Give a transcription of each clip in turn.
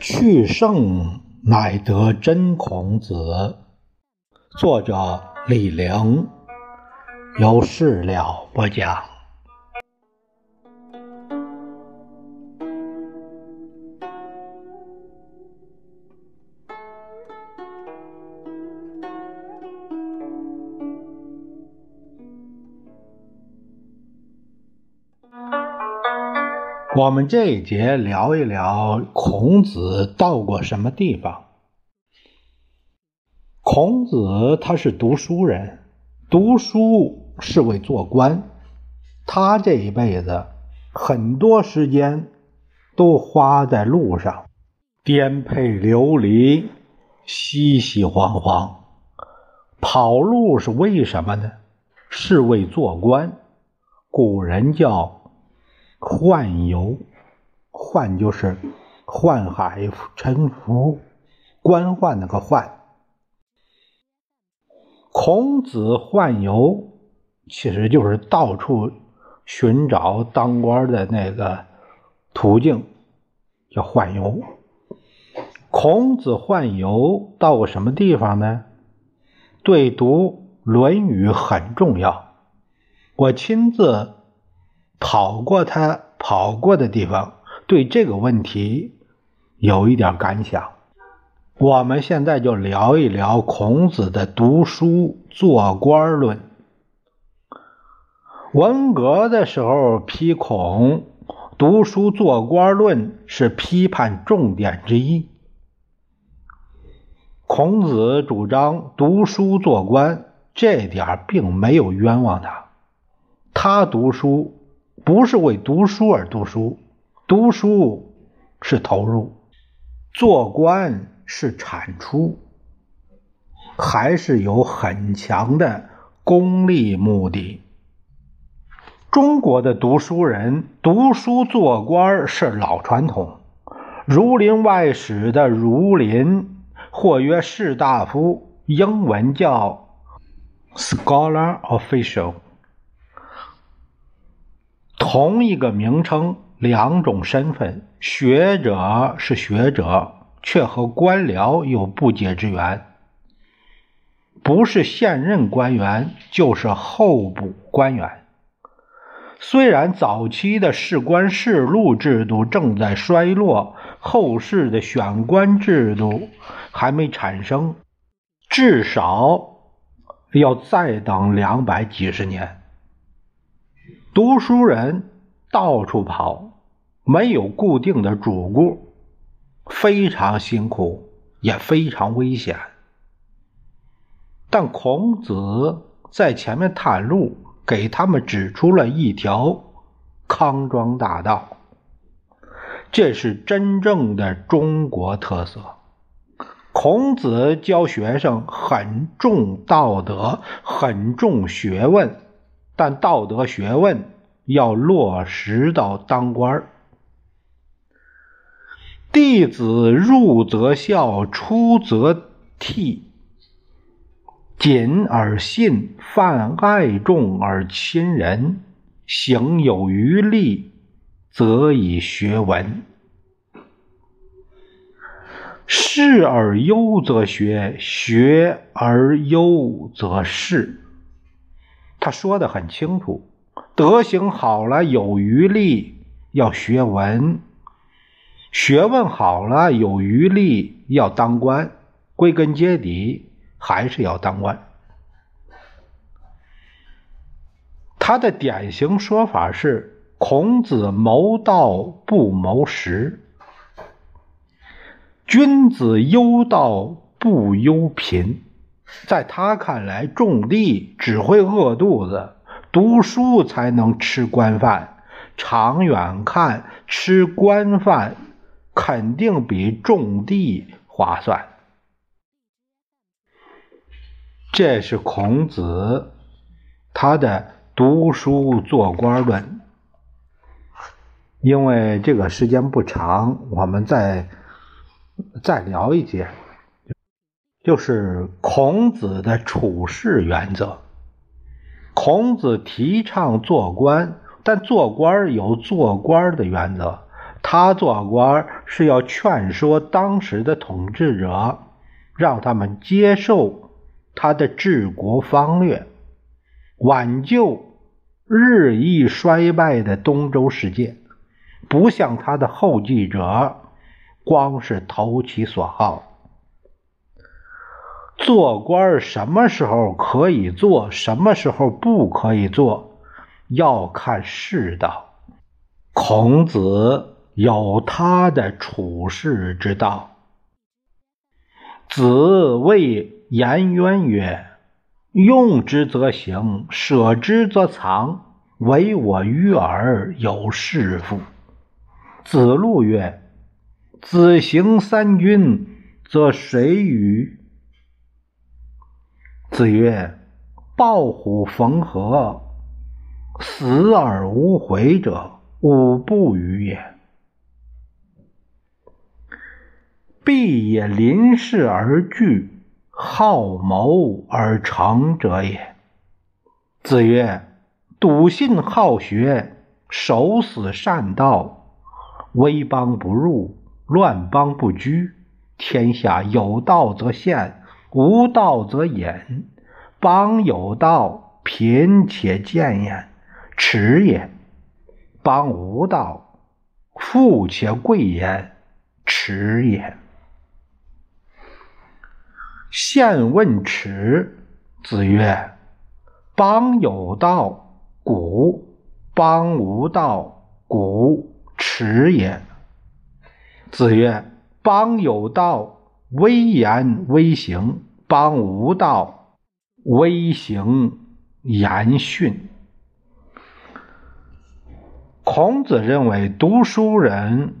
去圣乃得真孔子。作者李陵，由事了不讲。我们这一节聊一聊孔子到过什么地方。孔子他是读书人，读书是为做官。他这一辈子很多时间都花在路上，颠沛流离，熙熙攘攘。跑路是为什么呢？是为做官。古人叫。宦游，宦就是宦海沉浮，官宦那个宦。孔子宦游，其实就是到处寻找当官的那个途径，叫宦游。孔子宦游到过什么地方呢？对读《论语》很重要。我亲自。跑过他跑过的地方，对这个问题有一点感想。我们现在就聊一聊孔子的读书做官论。文革的时候批孔读书做官论是批判重点之一。孔子主张读书做官，这点并没有冤枉他，他读书。不是为读书而读书，读书是投入，做官是产出，还是有很强的功利目的。中国的读书人读书做官是老传统，《儒林外史》的儒林或曰士大夫，英文叫 scholar official。同一个名称，两种身份，学者是学者，却和官僚有不解之缘。不是现任官员，就是候补官员。虽然早期的士官仕禄制度正在衰落，后世的选官制度还没产生，至少要再等两百几十年。读书人到处跑，没有固定的主顾，非常辛苦，也非常危险。但孔子在前面探路，给他们指出了一条康庄大道。这是真正的中国特色。孔子教学生很重道德，很重学问。但道德学问要落实到当官弟子入则孝，出则悌，谨而信，泛爱众而亲仁，行有余力，则以学文。事而优则学，学而优则仕。他说的很清楚，德行好了有余力要学文，学问好了有余力要当官，归根结底还是要当官。他的典型说法是：孔子谋道不谋食，君子忧道不忧贫。在他看来，种地只会饿肚子，读书才能吃官饭。长远看，吃官饭肯定比种地划算。这是孔子他的读书做官论。因为这个时间不长，我们再再聊一节。就是孔子的处事原则。孔子提倡做官，但做官有做官的原则。他做官是要劝说当时的统治者，让他们接受他的治国方略，挽救日益衰败的东周世界，不像他的后继者，光是投其所好。做官什么时候可以做，什么时候不可以做，要看世道。孔子有他的处世之道。子谓颜渊曰：“用之则行，舍之则藏。唯我与尔有是夫。”子路曰：“子行三军，则谁与？”子曰：“抱虎逢河，死而无悔者，吾不与也。必也临事而惧，好谋而成者也。”子曰：“笃信好学，守死善道，威邦不入，乱邦不居。天下有道则现。”无道则隐，邦有道，贫且贱焉，耻也；邦无道，富且贵焉，耻也。现问耻，子曰：“邦有道，古；邦无道，古，耻也。”子曰：“邦有道。”威严威行，邦无道；威行严训。孔子认为，读书人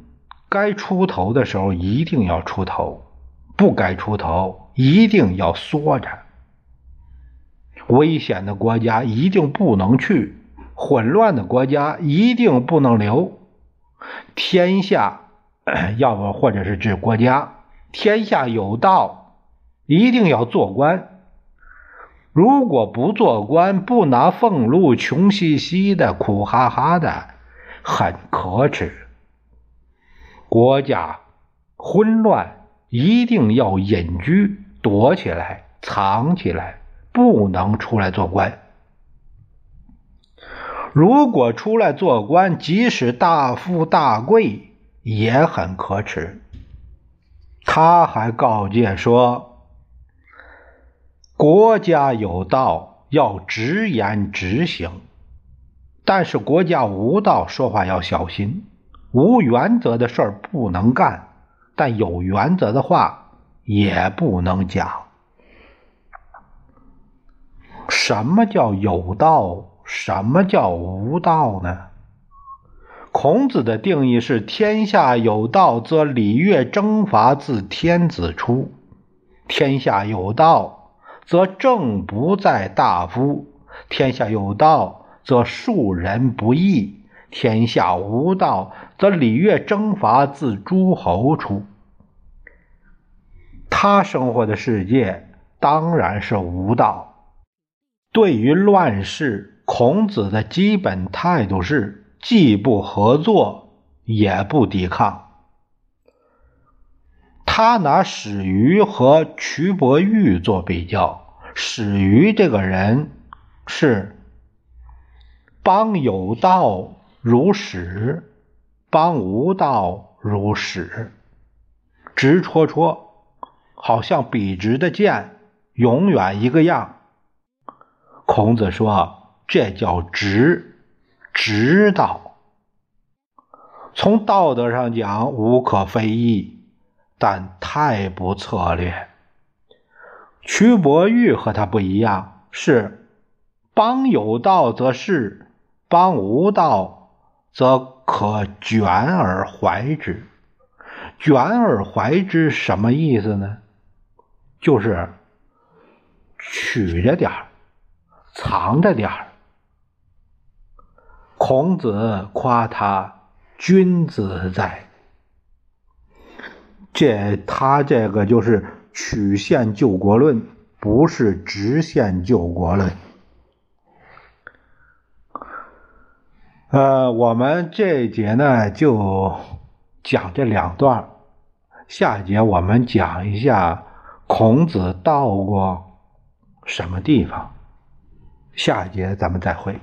该出头的时候一定要出头，不该出头一定要缩着。危险的国家一定不能去，混乱的国家一定不能留。天下，要不或者是指国家。天下有道，一定要做官。如果不做官，不拿俸禄，穷兮兮的，苦哈哈的，很可耻。国家混乱，一定要隐居，躲起来，藏起来，不能出来做官。如果出来做官，即使大富大贵，也很可耻。他还告诫说：“国家有道，要直言直行；但是国家无道，说话要小心。无原则的事儿不能干，但有原则的话也不能讲。什么叫有道？什么叫无道呢？”孔子的定义是：天下有道，则礼乐征伐自天子出；天下有道，则政不在大夫；天下有道，则庶人不义；天下无道，则礼乐征伐自诸侯出。他生活的世界当然是无道。对于乱世，孔子的基本态度是。既不合作，也不抵抗。他拿史鱼和瞿伯玉做比较。史鱼这个人是邦有道如史，邦无道如史，直戳戳，好像笔直的剑，永远一个样。孔子说：“这叫直。”直道，从道德上讲无可非议，但太不策略。瞿伯玉和他不一样，是邦有道则仕，邦无道则可卷而怀之。卷而怀之什么意思呢？就是取着点藏着点孔子夸他君子在，这他这个就是曲线救国论，不是直线救国论。呃，我们这一节呢就讲这两段，下一节我们讲一下孔子到过什么地方。下一节咱们再会。